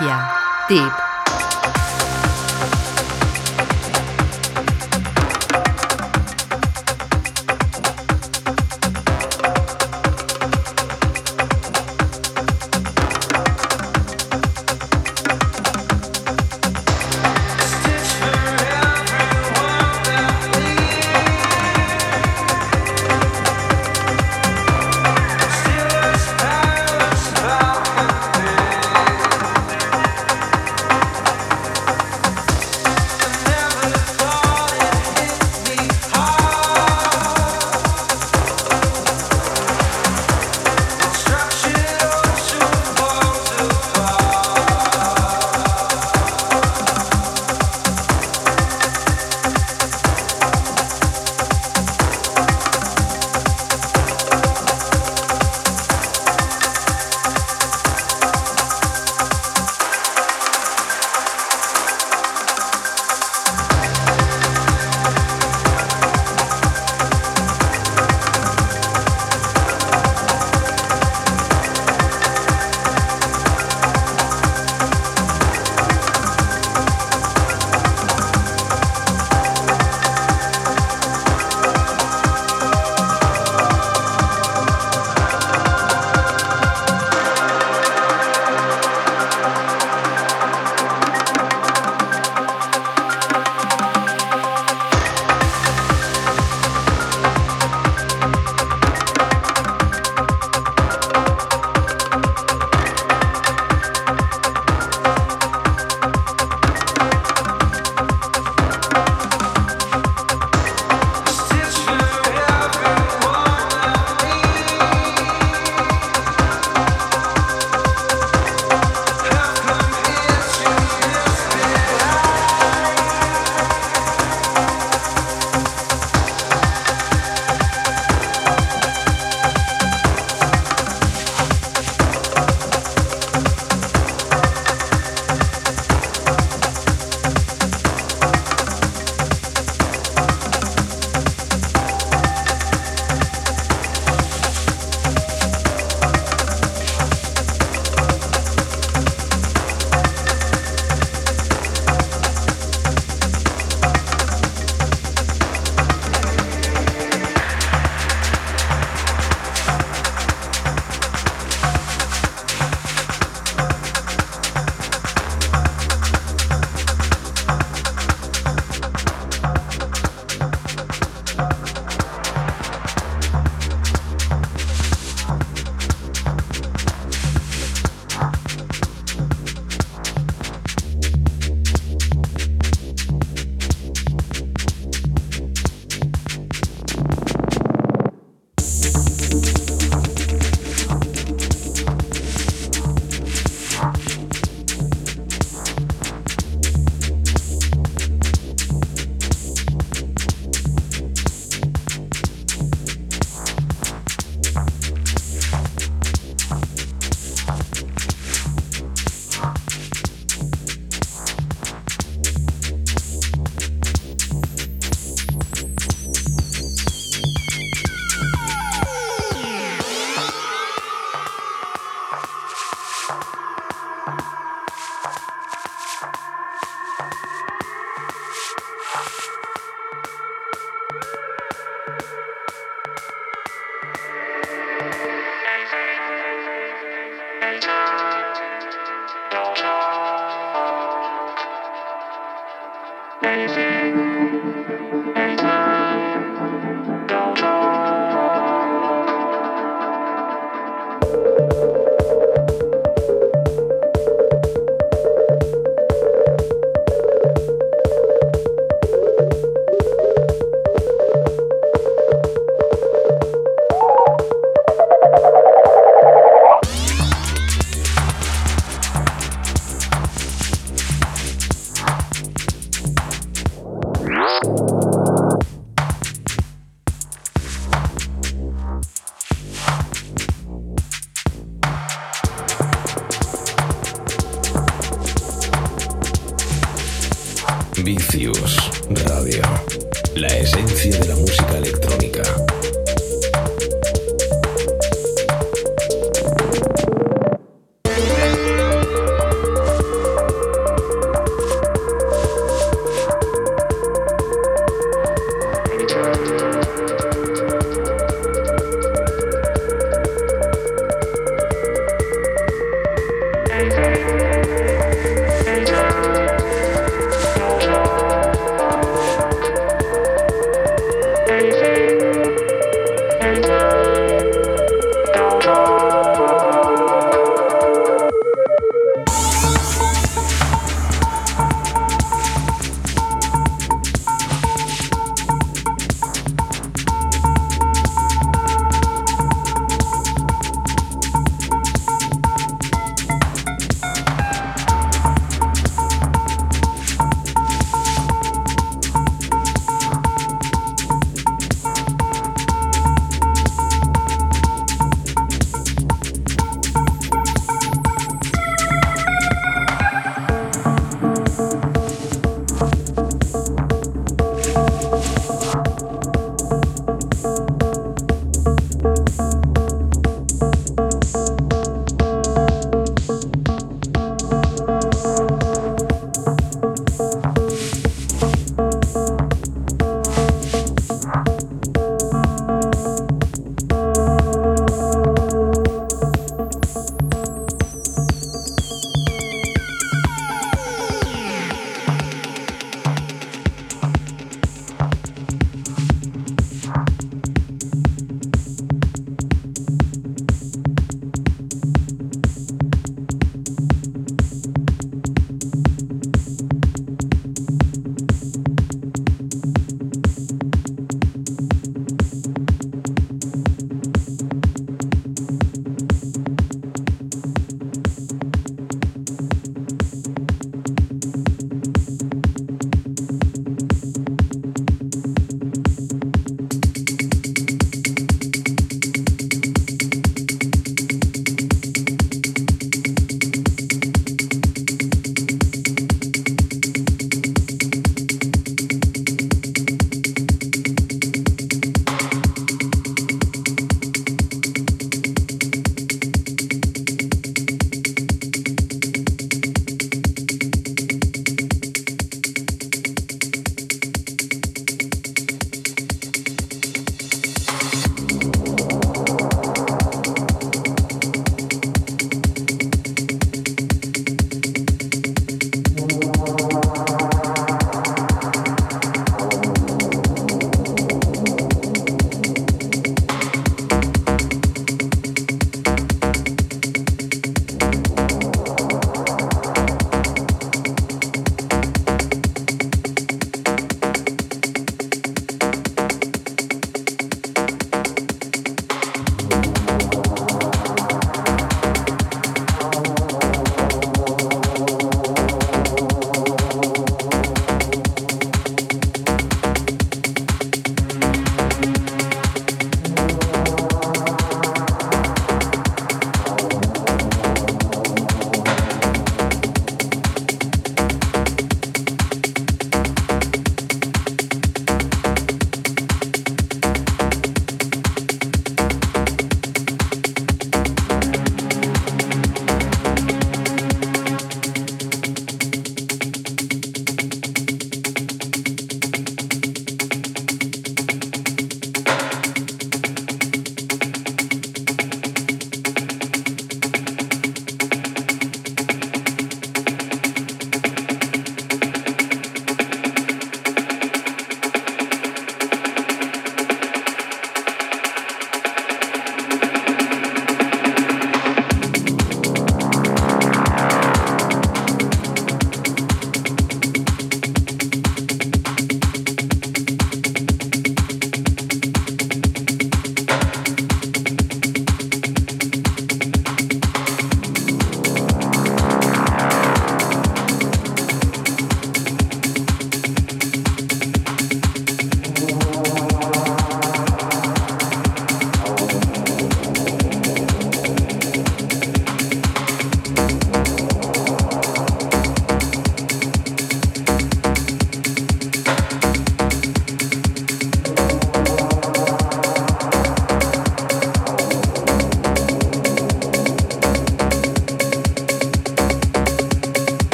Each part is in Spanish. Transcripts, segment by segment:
Cadencia. Tip.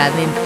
Cadencia.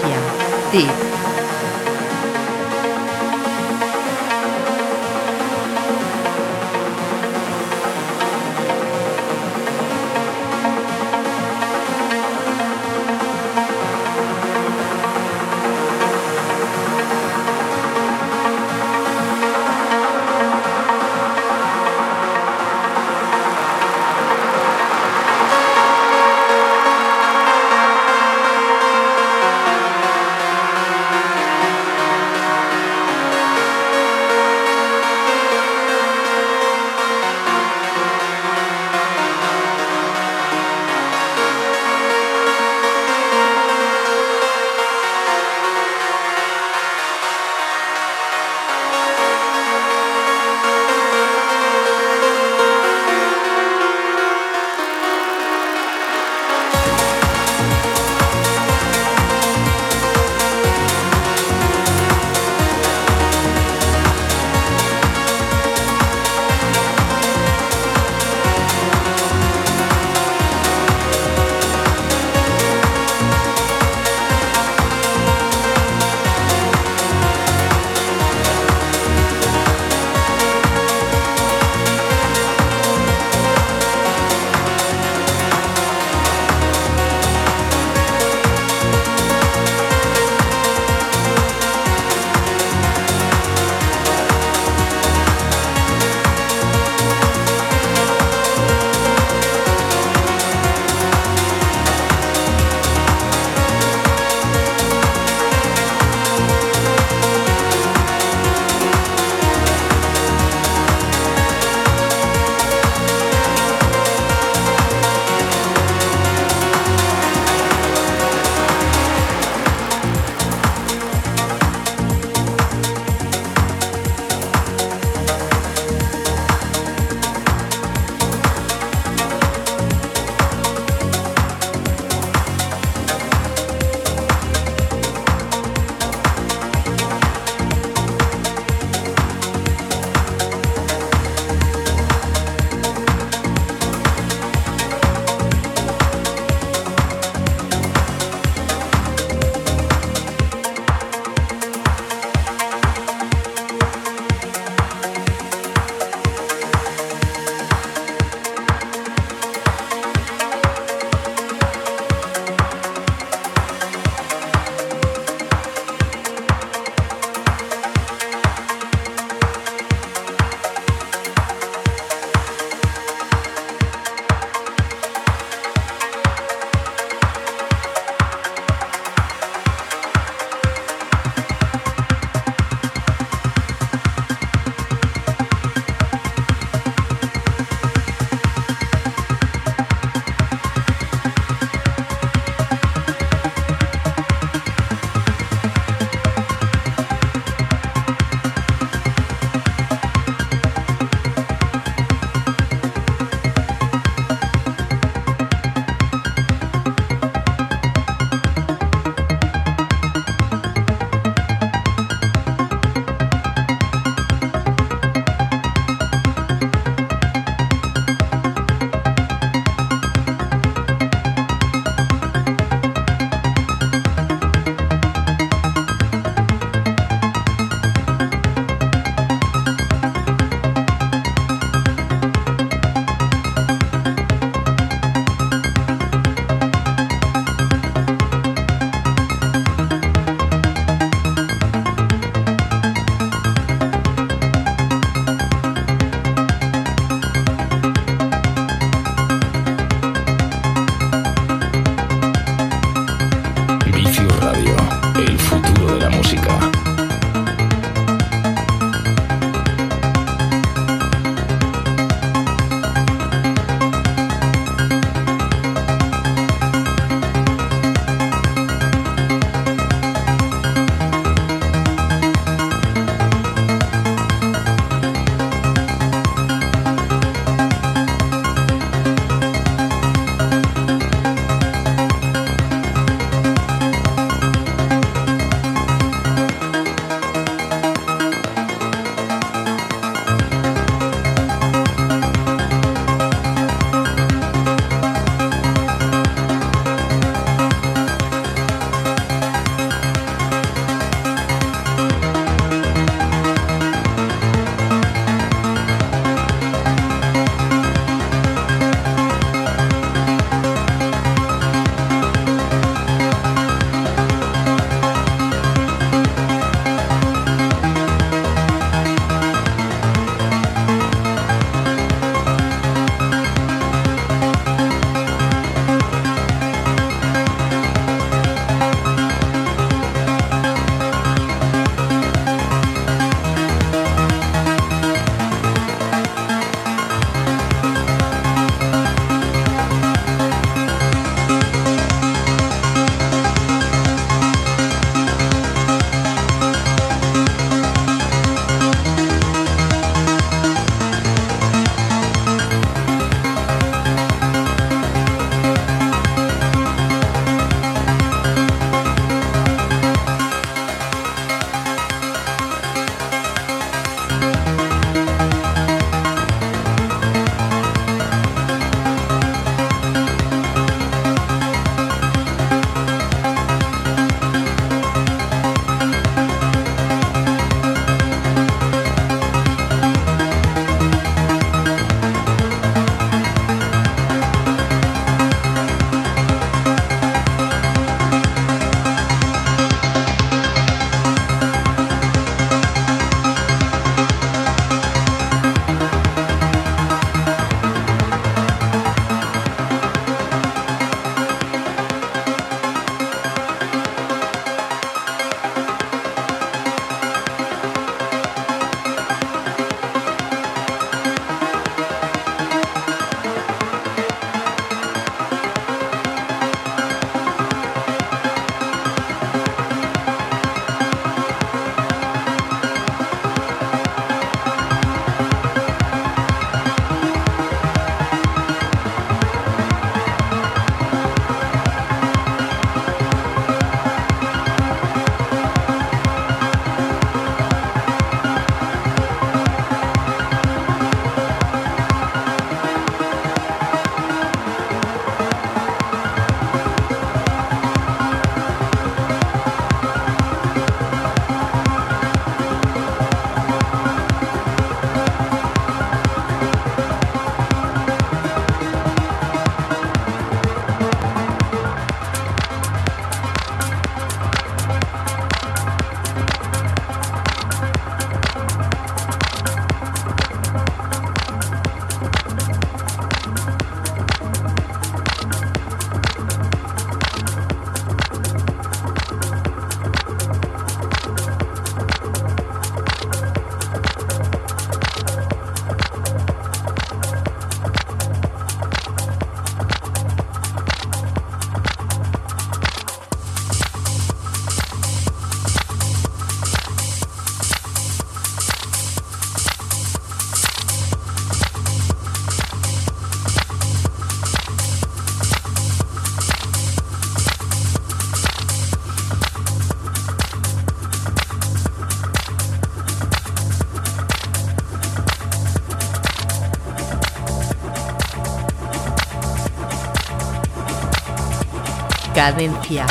Cadencia.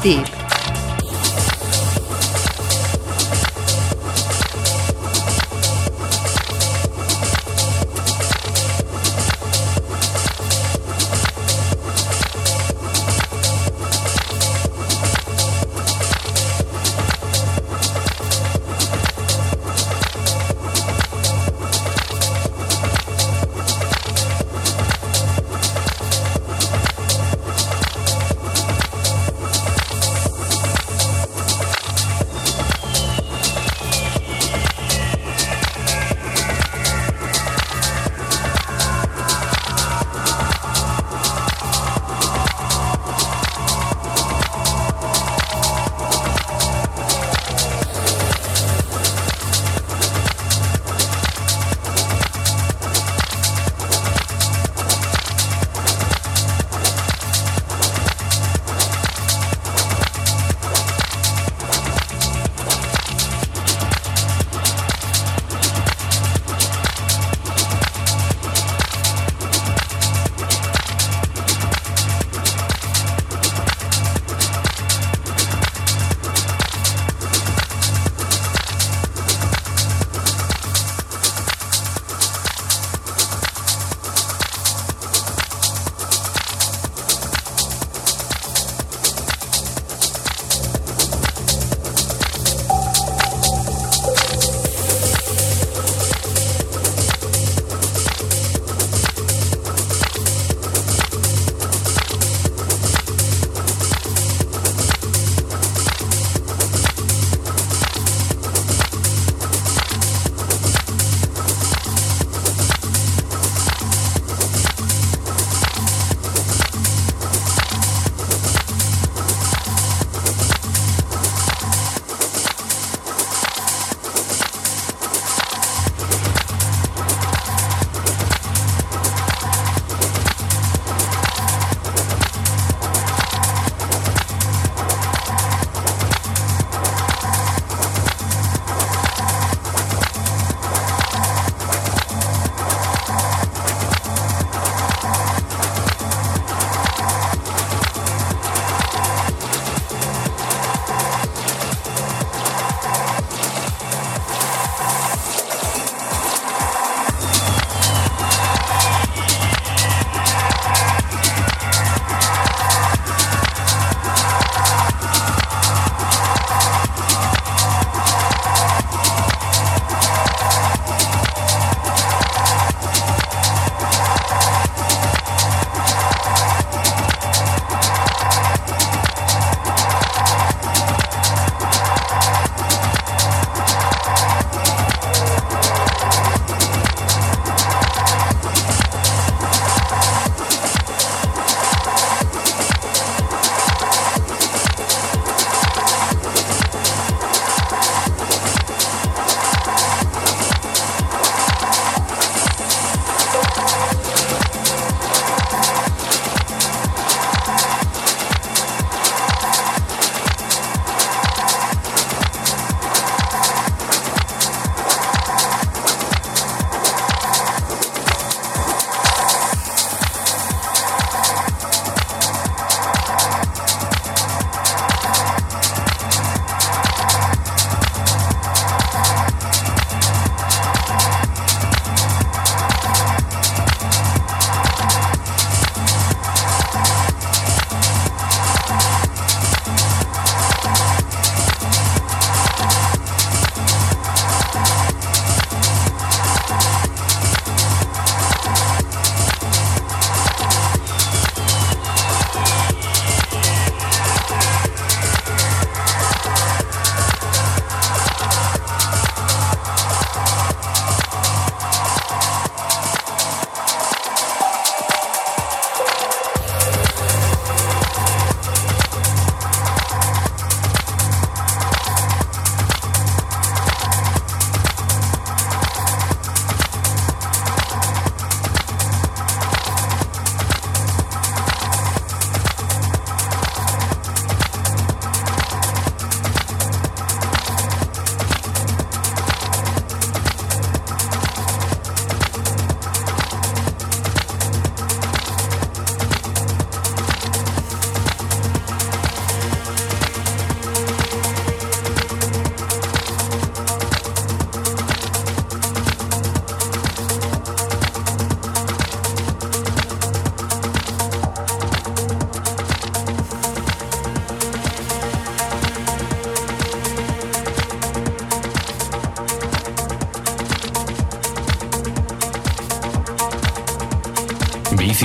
Tip.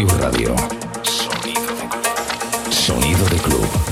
Radio. Sonido. Sonido de club.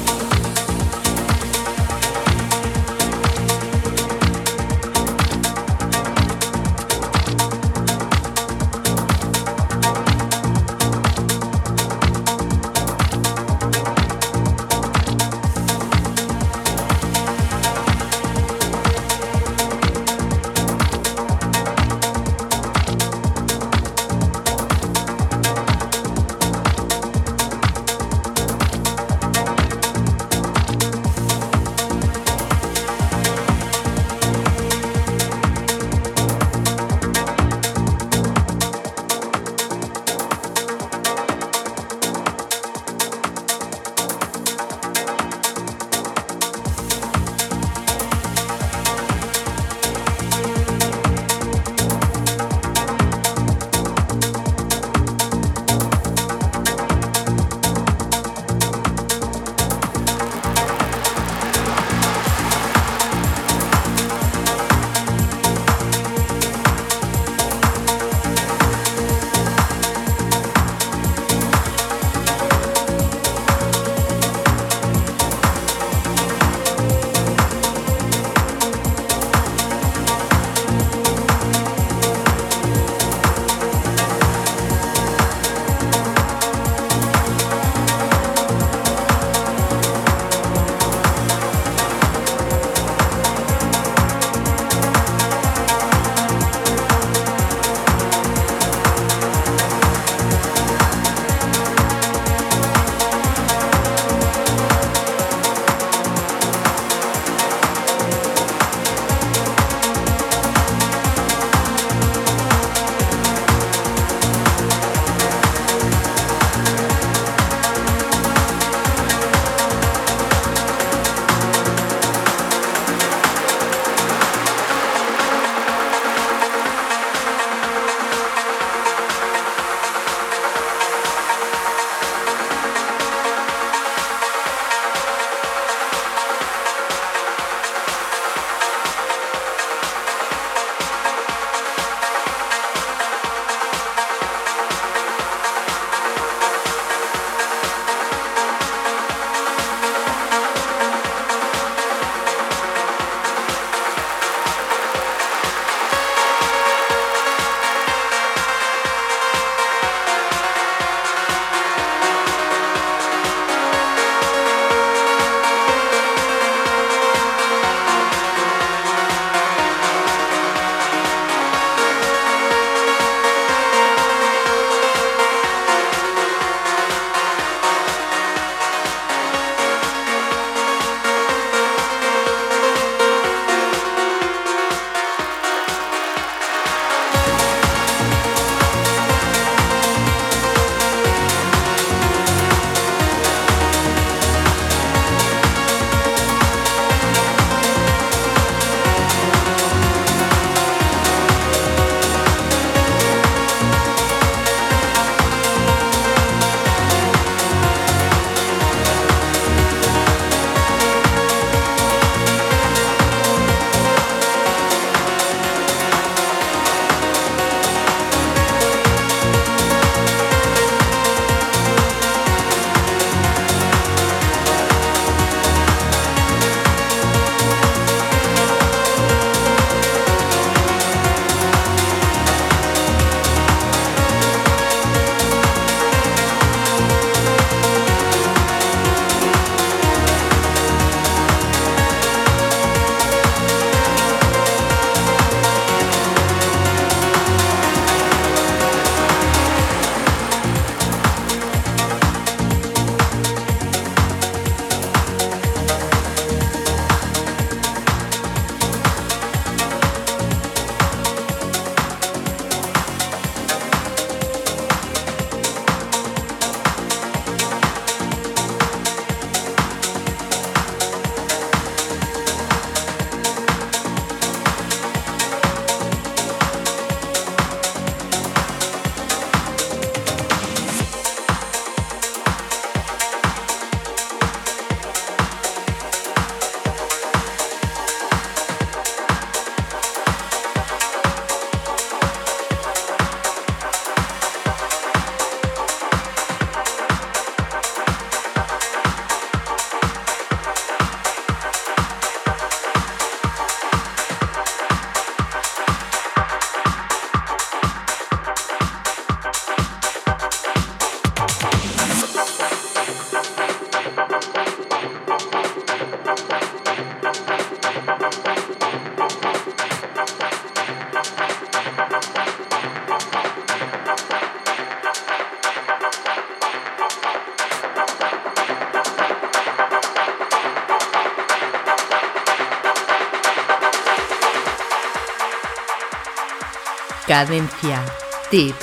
Cadencia. Tip.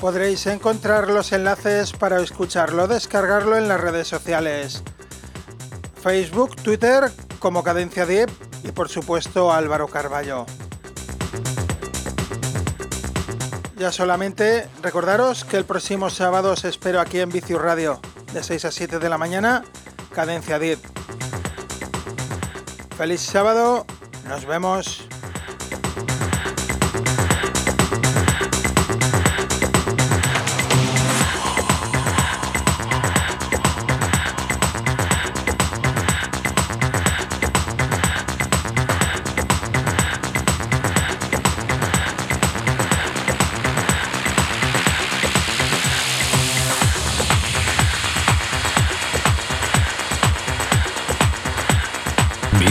Podréis encontrar los enlaces para escucharlo, descargarlo en las redes sociales. Facebook, Twitter como Cadencia Deep y por supuesto Álvaro Carballo. Ya solamente recordaros que el próximo sábado os espero aquí en Vicius Radio, de 6 a 7 de la mañana, Cadencia Deep. Feliz sábado, nos vemos.